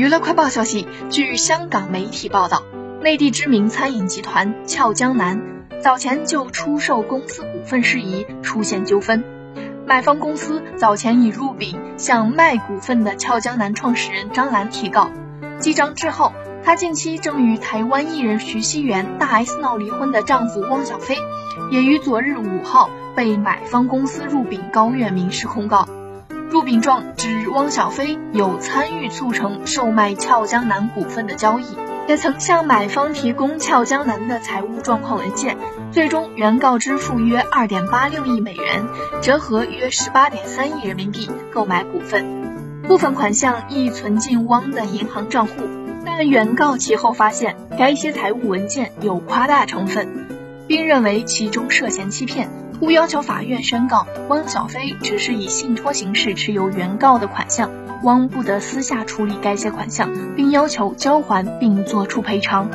娱乐快报消息，据香港媒体报道，内地知名餐饮集团俏江南早前就出售公司股份事宜出现纠纷。买方公司早前已入禀向卖股份的俏江南创始人张兰提告，记账之后，她近期正与台湾艺人徐熙媛大 S 闹离婚的丈夫汪小菲，也于昨日五号被买方公司入禀高院民事控告。入禀状指汪小菲有参与促成售卖俏江南股份的交易，也曾向买方提供俏江南的财务状况文件。最终，原告支付约二点八六亿美元，折合约十八点三亿人民币购买股份，部分款项亦存进汪的银行账户。但原告其后发现，该些财务文件有夸大成分，并认为其中涉嫌欺骗。故要求法院宣告汪小菲只是以信托形式持有原告的款项，汪不得私下处理该些款项，并要求交还并作出赔偿。